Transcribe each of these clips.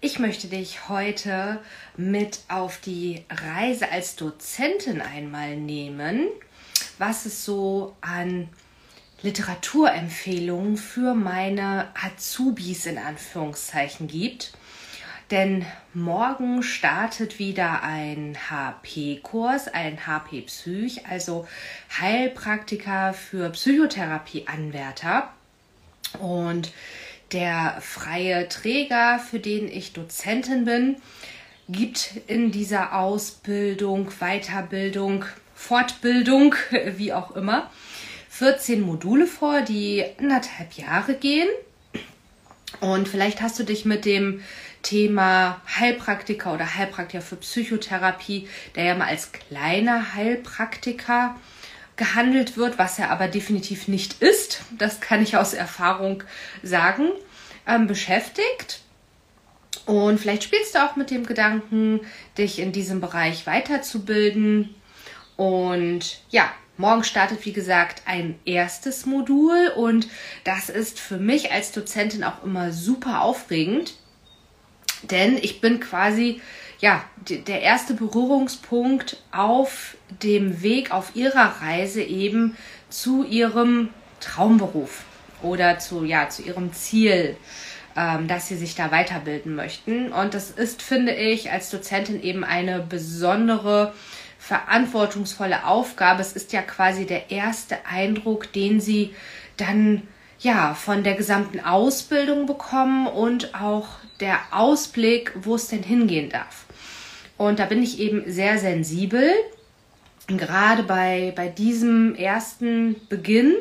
Ich möchte dich heute mit auf die Reise als Dozentin einmal nehmen, was es so an Literaturempfehlungen für meine Azubis in Anführungszeichen gibt. Denn morgen startet wieder ein HP-Kurs, ein HP-Psych, also Heilpraktiker für Psychotherapie-Anwärter. Und der freie Träger, für den ich Dozentin bin, gibt in dieser Ausbildung, Weiterbildung, Fortbildung, wie auch immer, 14 Module vor, die anderthalb Jahre gehen. Und vielleicht hast du dich mit dem Thema Heilpraktiker oder Heilpraktiker für Psychotherapie, der ja mal als kleiner Heilpraktiker gehandelt wird, was er aber definitiv nicht ist, das kann ich aus Erfahrung sagen, ähm, beschäftigt. Und vielleicht spielst du auch mit dem Gedanken, dich in diesem Bereich weiterzubilden. Und ja, morgen startet, wie gesagt, ein erstes Modul. Und das ist für mich als Dozentin auch immer super aufregend. Denn ich bin quasi ja, der erste Berührungspunkt auf dem Weg, auf ihrer Reise eben zu ihrem Traumberuf oder zu, ja, zu ihrem Ziel, ähm, dass sie sich da weiterbilden möchten. Und das ist, finde ich, als Dozentin eben eine besondere, verantwortungsvolle Aufgabe. Es ist ja quasi der erste Eindruck, den sie dann ja von der gesamten Ausbildung bekommen und auch der Ausblick, wo es denn hingehen darf. Und da bin ich eben sehr sensibel, gerade bei, bei diesem ersten Beginn.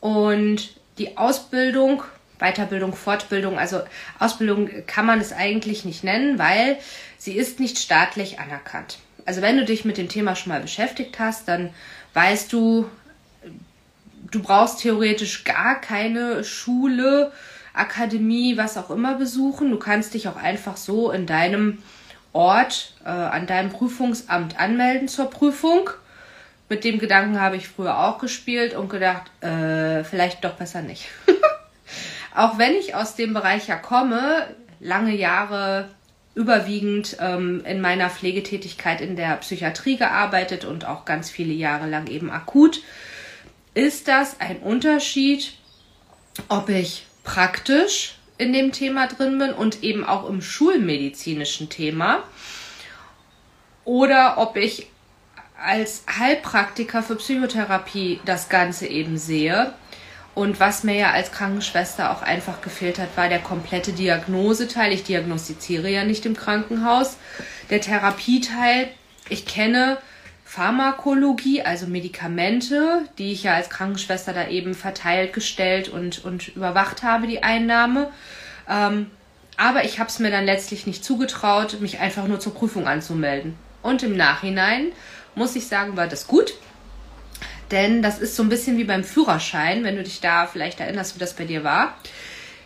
Und die Ausbildung, Weiterbildung, Fortbildung, also Ausbildung kann man es eigentlich nicht nennen, weil sie ist nicht staatlich anerkannt. Also wenn du dich mit dem Thema schon mal beschäftigt hast, dann weißt du, du brauchst theoretisch gar keine Schule, Akademie, was auch immer besuchen. Du kannst dich auch einfach so in deinem Ort äh, an deinem Prüfungsamt anmelden zur Prüfung. Mit dem Gedanken habe ich früher auch gespielt und gedacht, äh, vielleicht doch besser nicht. auch wenn ich aus dem Bereich ja komme, lange Jahre überwiegend ähm, in meiner Pflegetätigkeit in der Psychiatrie gearbeitet und auch ganz viele Jahre lang eben akut, ist das ein Unterschied, ob ich praktisch in dem Thema drin bin und eben auch im schulmedizinischen Thema. Oder ob ich als Heilpraktiker für Psychotherapie das Ganze eben sehe. Und was mir ja als Krankenschwester auch einfach gefehlt hat, war der komplette Diagnoseteil. Ich diagnostiziere ja nicht im Krankenhaus. Der Therapieteil, ich kenne Pharmakologie, also Medikamente, die ich ja als Krankenschwester da eben verteilt, gestellt und, und überwacht habe, die Einnahme. Ähm, aber ich habe es mir dann letztlich nicht zugetraut, mich einfach nur zur Prüfung anzumelden. Und im Nachhinein muss ich sagen, war das gut. Denn das ist so ein bisschen wie beim Führerschein, wenn du dich da vielleicht erinnerst, wie das bei dir war.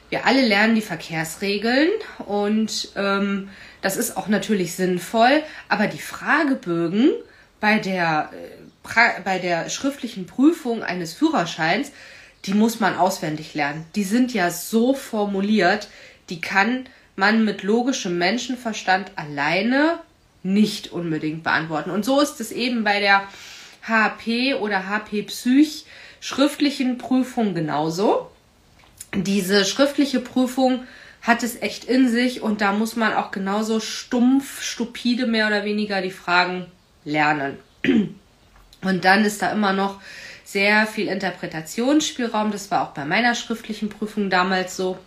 Wir alle lernen die Verkehrsregeln und ähm, das ist auch natürlich sinnvoll, aber die Fragebögen bei der äh, bei der schriftlichen Prüfung eines Führerscheins, die muss man auswendig lernen. Die sind ja so formuliert, die kann man mit logischem Menschenverstand alleine nicht unbedingt beantworten. Und so ist es eben bei der HP oder HP Psych schriftlichen Prüfung genauso. Diese schriftliche Prüfung hat es echt in sich und da muss man auch genauso stumpf, stupide mehr oder weniger die Fragen lernen. Und dann ist da immer noch sehr viel Interpretationsspielraum. Das war auch bei meiner schriftlichen Prüfung damals so.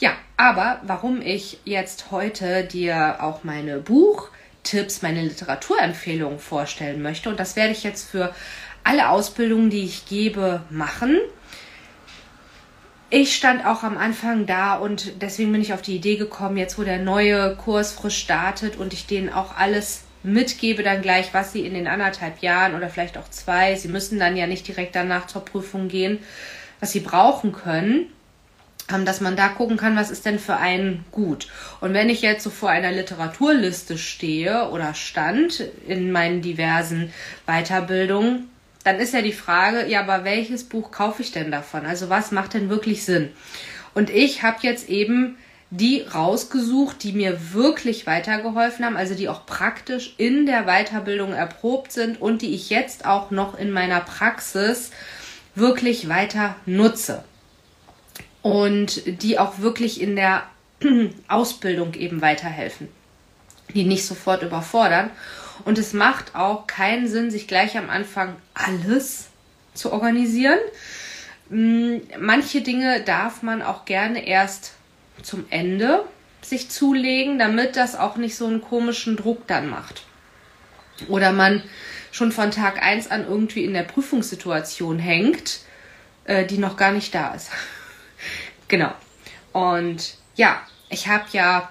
Ja, aber warum ich jetzt heute dir auch meine Buchtipps, meine Literaturempfehlungen vorstellen möchte, und das werde ich jetzt für alle Ausbildungen, die ich gebe, machen. Ich stand auch am Anfang da und deswegen bin ich auf die Idee gekommen, jetzt wo der neue Kurs frisch startet und ich denen auch alles mitgebe dann gleich, was sie in den anderthalb Jahren oder vielleicht auch zwei, sie müssen dann ja nicht direkt danach zur Prüfung gehen, was sie brauchen können, ähm, dass man da gucken kann, was ist denn für einen gut. Und wenn ich jetzt so vor einer Literaturliste stehe oder stand in meinen diversen Weiterbildungen, dann ist ja die Frage, ja, aber welches Buch kaufe ich denn davon? Also was macht denn wirklich Sinn? Und ich habe jetzt eben die rausgesucht, die mir wirklich weitergeholfen haben, also die auch praktisch in der Weiterbildung erprobt sind und die ich jetzt auch noch in meiner Praxis wirklich weiter nutze. Und die auch wirklich in der Ausbildung eben weiterhelfen, die nicht sofort überfordern. Und es macht auch keinen Sinn, sich gleich am Anfang alles zu organisieren. Hm, manche Dinge darf man auch gerne erst zum Ende sich zulegen, damit das auch nicht so einen komischen Druck dann macht. Oder man schon von Tag 1 an irgendwie in der Prüfungssituation hängt, äh, die noch gar nicht da ist. genau. Und ja, ich habe ja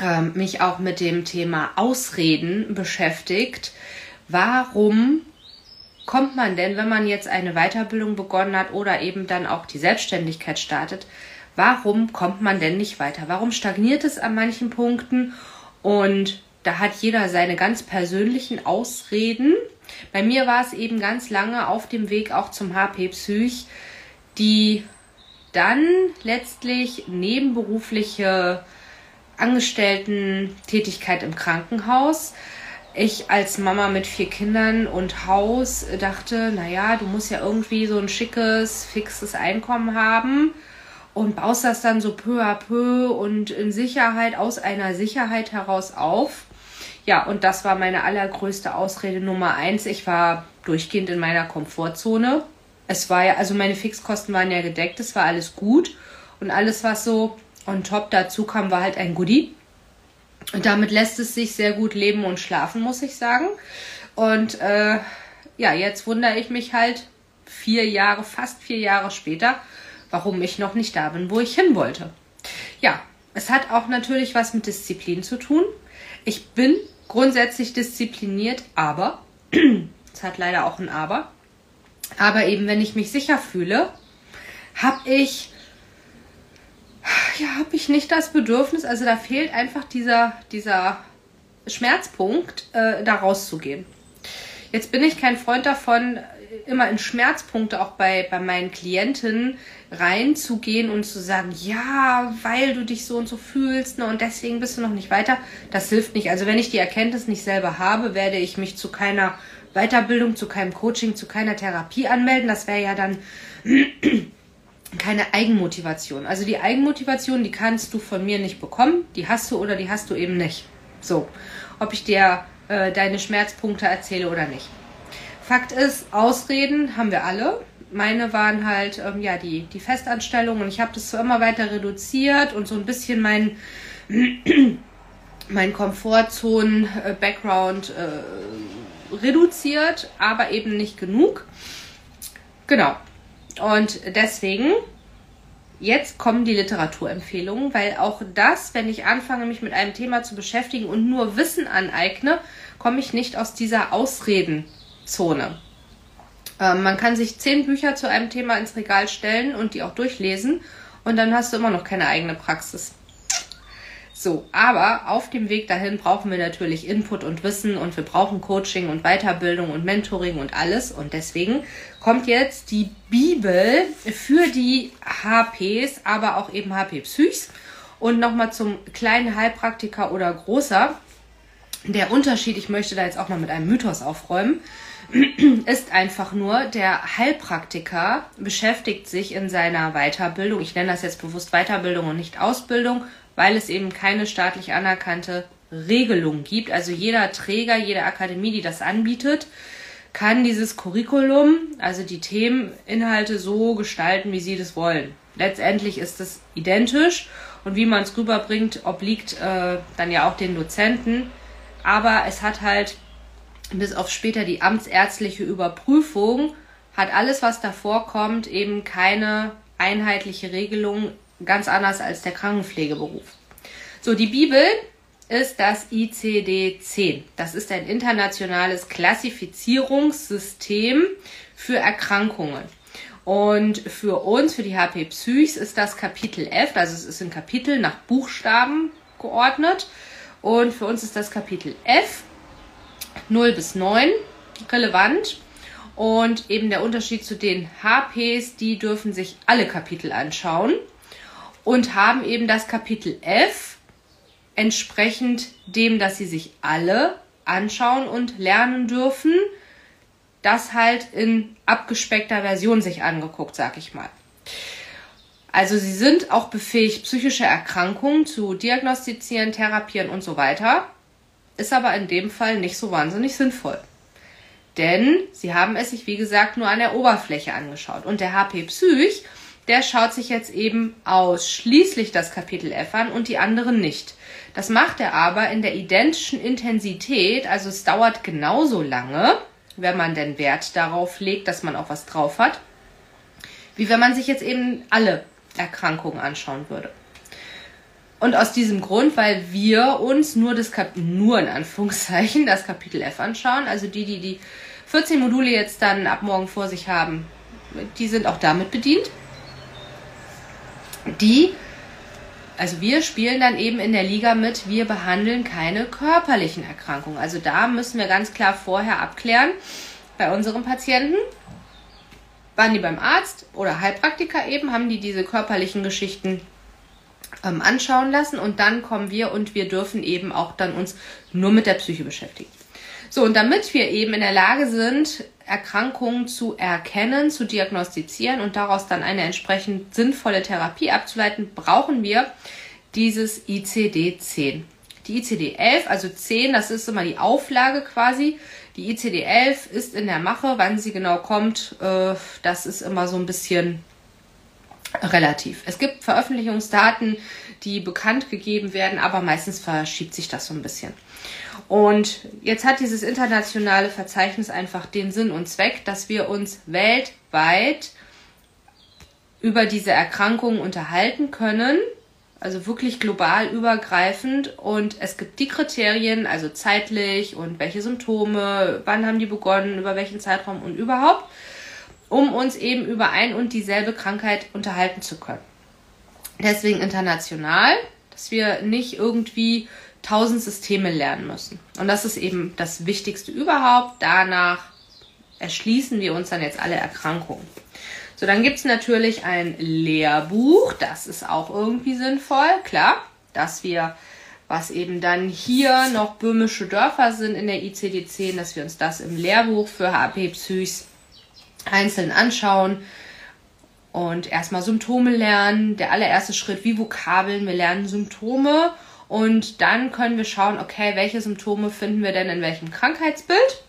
äh, mich auch mit dem Thema Ausreden beschäftigt. Warum kommt man denn, wenn man jetzt eine Weiterbildung begonnen hat oder eben dann auch die Selbstständigkeit startet, warum kommt man denn nicht weiter? Warum stagniert es an manchen Punkten? Und da hat jeder seine ganz persönlichen Ausreden. Bei mir war es eben ganz lange auf dem Weg auch zum HP Psych, die dann letztlich nebenberufliche Angestellten-Tätigkeit im Krankenhaus. Ich als Mama mit vier Kindern und Haus dachte, naja, du musst ja irgendwie so ein schickes, fixes Einkommen haben und baust das dann so peu à peu und in Sicherheit aus einer Sicherheit heraus auf. Ja, und das war meine allergrößte Ausrede Nummer eins. Ich war durchgehend in meiner Komfortzone. Es war ja, also meine Fixkosten waren ja gedeckt, es war alles gut. Und alles, was so on top dazu kam, war halt ein Goodie. Und damit lässt es sich sehr gut leben und schlafen, muss ich sagen. Und äh, ja, jetzt wundere ich mich halt vier Jahre, fast vier Jahre später, warum ich noch nicht da bin, wo ich hin wollte. Ja, es hat auch natürlich was mit Disziplin zu tun. Ich bin grundsätzlich diszipliniert, aber es hat leider auch ein Aber. Aber eben, wenn ich mich sicher fühle, habe ich ja, habe ich nicht das Bedürfnis, also da fehlt einfach dieser, dieser Schmerzpunkt, äh, da rauszugehen. Jetzt bin ich kein Freund davon, immer in Schmerzpunkte auch bei, bei meinen Klienten reinzugehen und zu sagen, ja, weil du dich so und so fühlst ne, und deswegen bist du noch nicht weiter, das hilft nicht. Also wenn ich die Erkenntnis nicht selber habe, werde ich mich zu keiner Weiterbildung, zu keinem Coaching, zu keiner Therapie anmelden. Das wäre ja dann keine Eigenmotivation. Also die Eigenmotivation, die kannst du von mir nicht bekommen. Die hast du oder die hast du eben nicht. So, ob ich dir äh, deine Schmerzpunkte erzähle oder nicht. Fakt ist, Ausreden haben wir alle. Meine waren halt ähm, ja die, die Festanstellung und ich habe das so immer weiter reduziert und so ein bisschen mein, mein Komfortzonen-Background äh, reduziert, aber eben nicht genug. Genau. Und deswegen Jetzt kommen die Literaturempfehlungen, weil auch das, wenn ich anfange, mich mit einem Thema zu beschäftigen und nur Wissen aneigne, komme ich nicht aus dieser Ausredenzone. Ähm, man kann sich zehn Bücher zu einem Thema ins Regal stellen und die auch durchlesen und dann hast du immer noch keine eigene Praxis. So, aber auf dem Weg dahin brauchen wir natürlich Input und Wissen und wir brauchen Coaching und Weiterbildung und Mentoring und alles. Und deswegen kommt jetzt die Bibel für die HPs, aber auch eben HP Psychs. Und nochmal zum kleinen Heilpraktiker oder großer. Der Unterschied, ich möchte da jetzt auch mal mit einem Mythos aufräumen, ist einfach nur, der Heilpraktiker beschäftigt sich in seiner Weiterbildung, ich nenne das jetzt bewusst Weiterbildung und nicht Ausbildung, weil es eben keine staatlich anerkannte Regelung gibt. Also jeder Träger, jede Akademie, die das anbietet, kann dieses Curriculum, also die Themeninhalte so gestalten, wie sie das wollen. Letztendlich ist es identisch und wie man es rüberbringt, obliegt äh, dann ja auch den Dozenten. Aber es hat halt bis auf später die amtsärztliche Überprüfung, hat alles, was davor kommt, eben keine einheitliche Regelung ganz anders als der Krankenpflegeberuf. So, die Bibel ist das ICD-10. Das ist ein internationales Klassifizierungssystem für Erkrankungen. Und für uns, für die HP Psychs, ist das Kapitel F, also es ist in Kapitel nach Buchstaben geordnet. Und für uns ist das Kapitel F 0 bis 9 relevant. Und eben der Unterschied zu den HPs, die dürfen sich alle Kapitel anschauen und haben eben das Kapitel F entsprechend dem, dass sie sich alle anschauen und lernen dürfen, das halt in abgespeckter Version sich angeguckt, sag ich mal. Also sie sind auch befähigt, psychische Erkrankungen zu diagnostizieren, therapieren und so weiter. Ist aber in dem Fall nicht so wahnsinnig sinnvoll. Denn sie haben es sich, wie gesagt, nur an der Oberfläche angeschaut. Und der HP Psych der schaut sich jetzt eben ausschließlich das Kapitel F an und die anderen nicht. Das macht er aber in der identischen Intensität, also es dauert genauso lange, wenn man denn Wert darauf legt, dass man auch was drauf hat, wie wenn man sich jetzt eben alle Erkrankungen anschauen würde. Und aus diesem Grund, weil wir uns nur das Kap nur in Anführungszeichen das Kapitel F anschauen, also die, die die 14 Module jetzt dann ab morgen vor sich haben, die sind auch damit bedient die, also wir spielen dann eben in der Liga mit, wir behandeln keine körperlichen Erkrankungen. Also da müssen wir ganz klar vorher abklären bei unseren Patienten. Waren die beim Arzt oder Heilpraktiker eben, haben die diese körperlichen Geschichten ähm, anschauen lassen und dann kommen wir und wir dürfen eben auch dann uns nur mit der Psyche beschäftigen. So, und damit wir eben in der Lage sind, Erkrankungen zu erkennen, zu diagnostizieren und daraus dann eine entsprechend sinnvolle Therapie abzuleiten, brauchen wir dieses ICD-10. Die ICD-11, also 10, das ist immer die Auflage quasi. Die ICD-11 ist in der Mache. Wann sie genau kommt, äh, das ist immer so ein bisschen relativ. Es gibt Veröffentlichungsdaten, die bekannt gegeben werden, aber meistens verschiebt sich das so ein bisschen. Und jetzt hat dieses internationale Verzeichnis einfach den Sinn und Zweck, dass wir uns weltweit über diese Erkrankungen unterhalten können, also wirklich global übergreifend. Und es gibt die Kriterien, also zeitlich und welche Symptome, wann haben die begonnen, über welchen Zeitraum und überhaupt, um uns eben über ein und dieselbe Krankheit unterhalten zu können. Deswegen international, dass wir nicht irgendwie tausend Systeme lernen müssen. Und das ist eben das Wichtigste überhaupt. Danach erschließen wir uns dann jetzt alle Erkrankungen. So, dann gibt es natürlich ein Lehrbuch. Das ist auch irgendwie sinnvoll, klar, dass wir, was eben dann hier noch böhmische Dörfer sind in der ICD-10, dass wir uns das im Lehrbuch für HP Psychs einzeln anschauen und erstmal Symptome lernen. Der allererste Schritt wie Vokabeln. Wir lernen Symptome und dann können wir schauen, okay, welche Symptome finden wir denn in welchem Krankheitsbild.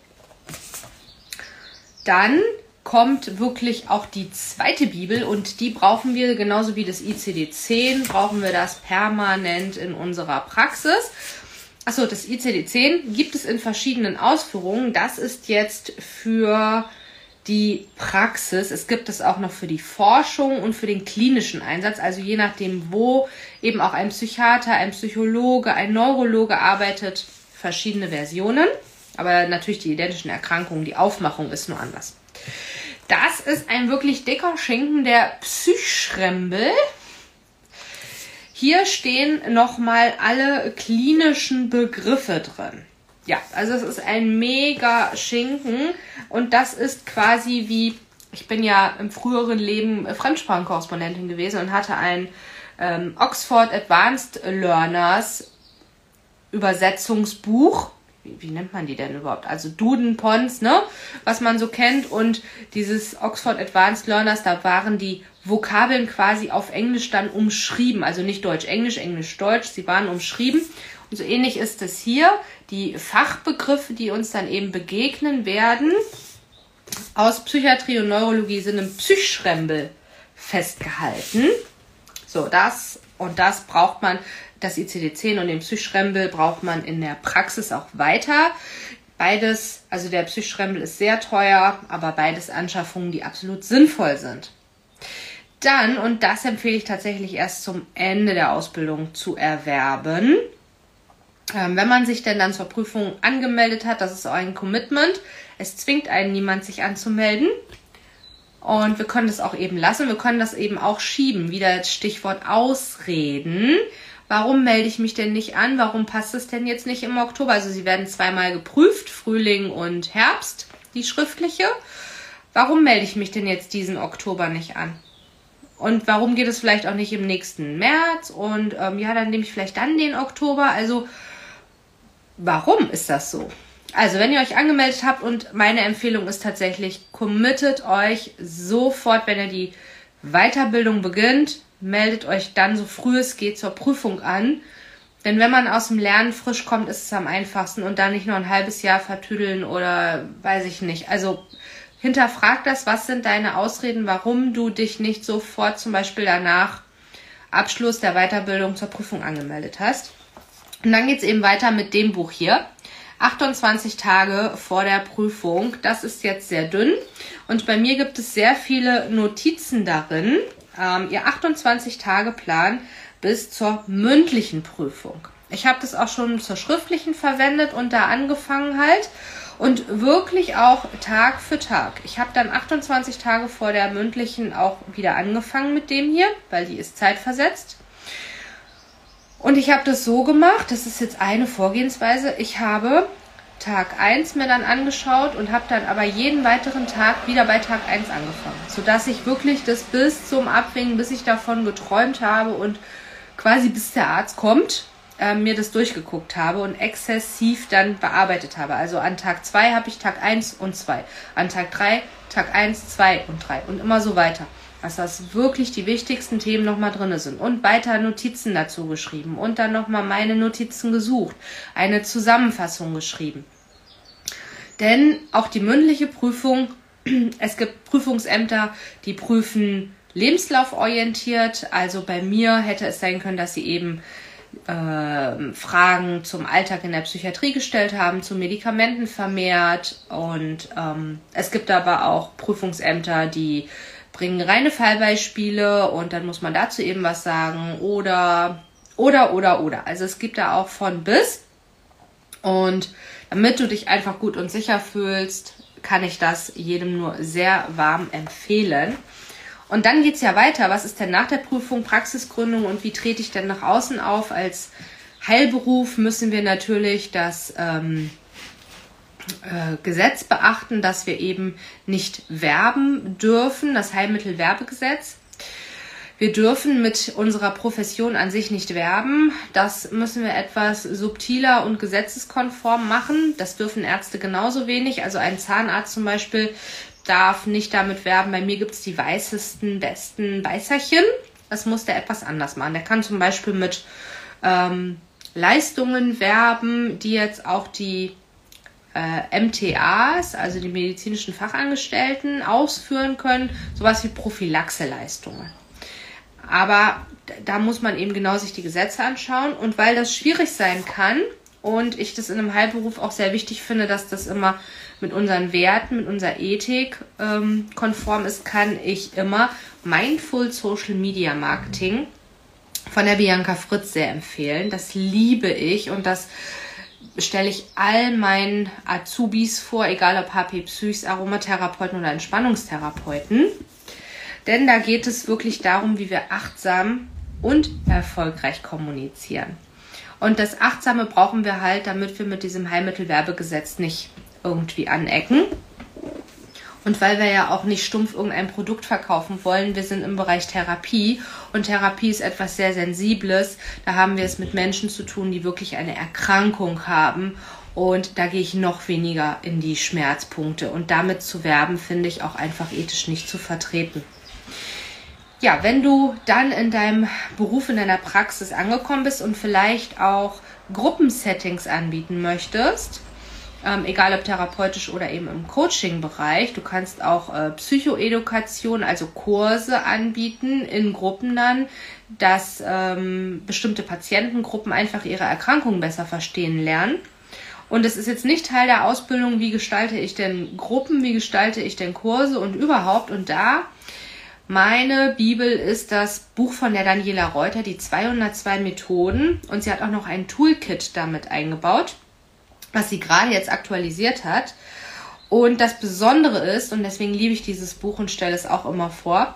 Dann kommt wirklich auch die zweite Bibel und die brauchen wir genauso wie das ICD-10, brauchen wir das permanent in unserer Praxis. Achso, das ICD-10 gibt es in verschiedenen Ausführungen. Das ist jetzt für die Praxis. Es gibt es auch noch für die Forschung und für den klinischen Einsatz. Also je nachdem, wo eben auch ein Psychiater, ein Psychologe, ein Neurologe arbeitet, verschiedene Versionen. Aber natürlich die identischen Erkrankungen, die Aufmachung ist nur anders. Das ist ein wirklich dicker Schinken der Psychschrembel. Hier stehen nochmal alle klinischen Begriffe drin. Ja, also es ist ein mega Schinken und das ist quasi wie, ich bin ja im früheren Leben Fremdsprachenkorrespondentin gewesen und hatte ein ähm, Oxford Advanced Learners Übersetzungsbuch. Wie, wie, nennt man die denn überhaupt? Also Duden, Pons, ne? Was man so kennt. Und dieses Oxford Advanced Learners, da waren die Vokabeln quasi auf Englisch dann umschrieben. Also nicht Deutsch, Englisch, Englisch, Deutsch. Sie waren umschrieben. Und so ähnlich ist es hier. Die Fachbegriffe, die uns dann eben begegnen werden, aus Psychiatrie und Neurologie sind im Psychschrembel festgehalten. So, das und das braucht man, das ICD-10 und den Psychschrembel braucht man in der Praxis auch weiter. Beides, also der Psychschrembel ist sehr teuer, aber beides Anschaffungen, die absolut sinnvoll sind. Dann, und das empfehle ich tatsächlich erst zum Ende der Ausbildung zu erwerben, wenn man sich denn dann zur Prüfung angemeldet hat, das ist auch ein Commitment. Es zwingt einen niemand, sich anzumelden. Und wir können das auch eben lassen. Wir können das eben auch schieben. Wieder das Stichwort Ausreden. Warum melde ich mich denn nicht an? Warum passt es denn jetzt nicht im Oktober? Also sie werden zweimal geprüft, Frühling und Herbst, die schriftliche. Warum melde ich mich denn jetzt diesen Oktober nicht an? Und warum geht es vielleicht auch nicht im nächsten März? Und ähm, ja, dann nehme ich vielleicht dann den Oktober. Also warum ist das so? Also, wenn ihr euch angemeldet habt und meine Empfehlung ist tatsächlich, committet euch sofort, wenn ihr die Weiterbildung beginnt, meldet euch dann so früh es geht zur Prüfung an. Denn wenn man aus dem Lernen frisch kommt, ist es am einfachsten und dann nicht nur ein halbes Jahr vertüdeln oder weiß ich nicht. Also hinterfrag das, was sind deine Ausreden, warum du dich nicht sofort zum Beispiel danach Abschluss der Weiterbildung zur Prüfung angemeldet hast. Und dann geht es eben weiter mit dem Buch hier. 28 Tage vor der Prüfung. Das ist jetzt sehr dünn. Und bei mir gibt es sehr viele Notizen darin. Ähm, ihr 28-Tage-Plan bis zur mündlichen Prüfung. Ich habe das auch schon zur schriftlichen verwendet und da angefangen halt. Und wirklich auch Tag für Tag. Ich habe dann 28 Tage vor der mündlichen auch wieder angefangen mit dem hier, weil die ist zeitversetzt. Und ich habe das so gemacht, das ist jetzt eine Vorgehensweise. Ich habe Tag 1 mir dann angeschaut und habe dann aber jeden weiteren Tag wieder bei Tag 1 angefangen. Sodass ich wirklich das bis zum Abwinken, bis ich davon geträumt habe und quasi bis der Arzt kommt, äh, mir das durchgeguckt habe und exzessiv dann bearbeitet habe. Also an Tag 2 habe ich Tag 1 und 2. An Tag 3 Tag 1, 2 und 3 und immer so weiter dass das wirklich die wichtigsten Themen nochmal drin sind. Und weiter Notizen dazu geschrieben und dann nochmal meine Notizen gesucht, eine Zusammenfassung geschrieben. Denn auch die mündliche Prüfung, es gibt Prüfungsämter, die prüfen lebenslauforientiert. Also bei mir hätte es sein können, dass sie eben äh, Fragen zum Alltag in der Psychiatrie gestellt haben, zu Medikamenten vermehrt. Und ähm, es gibt aber auch Prüfungsämter, die bringen reine Fallbeispiele und dann muss man dazu eben was sagen oder, oder, oder, oder. Also es gibt da auch von bis. Und damit du dich einfach gut und sicher fühlst, kann ich das jedem nur sehr warm empfehlen. Und dann geht es ja weiter. Was ist denn nach der Prüfung Praxisgründung und wie trete ich denn nach außen auf? Als Heilberuf müssen wir natürlich das ähm, äh, Gesetz beachten, dass wir eben nicht werben dürfen, das Heilmittelwerbegesetz. Wir dürfen mit unserer Profession an sich nicht werben. Das müssen wir etwas subtiler und gesetzeskonform machen. Das dürfen Ärzte genauso wenig. Also ein Zahnarzt zum Beispiel darf nicht damit werben. Bei mir gibt es die weißesten, besten Weißerchen. Das muss der etwas anders machen. Der kann zum Beispiel mit ähm, Leistungen werben, die jetzt auch die äh, MTAs, also die medizinischen Fachangestellten, ausführen können, sowas wie Prophylaxeleistungen. Aber da muss man eben genau sich die Gesetze anschauen. Und weil das schwierig sein kann und ich das in einem Heilberuf auch sehr wichtig finde, dass das immer mit unseren Werten, mit unserer Ethik ähm, konform ist, kann ich immer Mindful Social Media Marketing von der Bianca Fritz sehr empfehlen. Das liebe ich und das stelle ich all meinen Azubis vor, egal ob HP Psychs, Aromatherapeuten oder Entspannungstherapeuten. Denn da geht es wirklich darum, wie wir achtsam und erfolgreich kommunizieren. Und das Achtsame brauchen wir halt, damit wir mit diesem Heilmittelwerbegesetz nicht irgendwie anecken. Und weil wir ja auch nicht stumpf irgendein Produkt verkaufen wollen, wir sind im Bereich Therapie und Therapie ist etwas sehr Sensibles. Da haben wir es mit Menschen zu tun, die wirklich eine Erkrankung haben und da gehe ich noch weniger in die Schmerzpunkte. Und damit zu werben, finde ich auch einfach ethisch nicht zu vertreten. Ja, wenn du dann in deinem Beruf, in deiner Praxis angekommen bist und vielleicht auch Gruppensettings anbieten möchtest, ähm, egal ob therapeutisch oder eben im Coaching-Bereich. Du kannst auch äh, Psychoedukation, also Kurse anbieten in Gruppen dann, dass ähm, bestimmte Patientengruppen einfach ihre Erkrankungen besser verstehen lernen. Und es ist jetzt nicht Teil der Ausbildung, wie gestalte ich denn Gruppen, wie gestalte ich denn Kurse und überhaupt. Und da meine Bibel ist das Buch von der Daniela Reuter, die 202 Methoden. Und sie hat auch noch ein Toolkit damit eingebaut was sie gerade jetzt aktualisiert hat. Und das Besondere ist, und deswegen liebe ich dieses Buch und stelle es auch immer vor,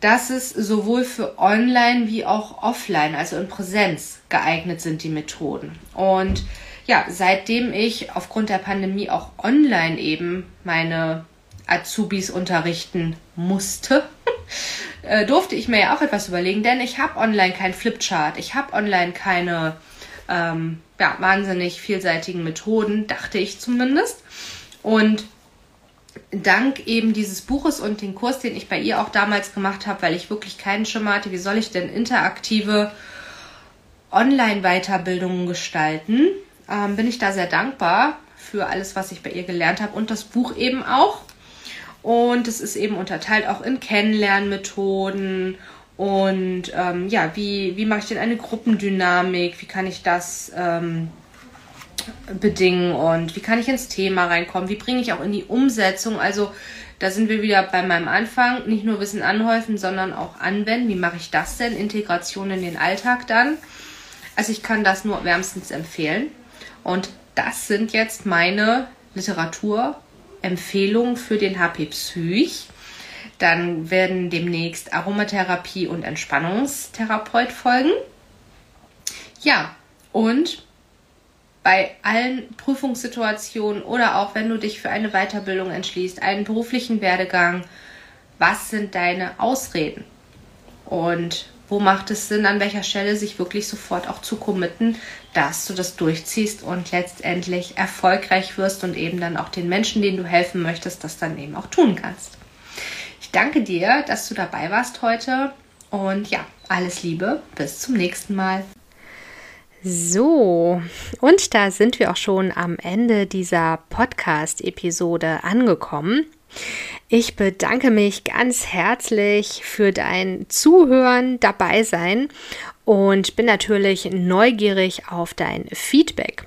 dass es sowohl für Online wie auch Offline, also in Präsenz, geeignet sind, die Methoden. Und ja, seitdem ich aufgrund der Pandemie auch online eben meine Azubis unterrichten musste, äh, durfte ich mir ja auch etwas überlegen, denn ich habe online kein Flipchart, ich habe online keine ähm, ja, wahnsinnig vielseitigen Methoden, dachte ich zumindest. Und dank eben dieses Buches und den Kurs, den ich bei ihr auch damals gemacht habe, weil ich wirklich keinen Schimmer hatte, wie soll ich denn interaktive Online-Weiterbildungen gestalten, ähm, bin ich da sehr dankbar für alles, was ich bei ihr gelernt habe und das Buch eben auch. Und es ist eben unterteilt auch in Kennenlernmethoden und ähm, ja, wie, wie mache ich denn eine Gruppendynamik? Wie kann ich das ähm, bedingen und wie kann ich ins Thema reinkommen? Wie bringe ich auch in die Umsetzung? Also da sind wir wieder bei meinem Anfang. Nicht nur Wissen anhäufen, sondern auch anwenden. Wie mache ich das denn? Integration in den Alltag dann. Also ich kann das nur wärmstens empfehlen. Und das sind jetzt meine Literaturempfehlungen für den HP Psych. Dann werden demnächst Aromatherapie und Entspannungstherapeut folgen. Ja, und bei allen Prüfungssituationen oder auch wenn du dich für eine Weiterbildung entschließt, einen beruflichen Werdegang, was sind deine Ausreden? Und wo macht es Sinn, an welcher Stelle sich wirklich sofort auch zu committen, dass du das durchziehst und letztendlich erfolgreich wirst und eben dann auch den Menschen, denen du helfen möchtest, das dann eben auch tun kannst danke dir, dass du dabei warst heute. Und ja, alles Liebe. Bis zum nächsten Mal. So, und da sind wir auch schon am Ende dieser Podcast-Episode angekommen. Ich bedanke mich ganz herzlich für dein Zuhören, dabei sein und bin natürlich neugierig auf dein Feedback.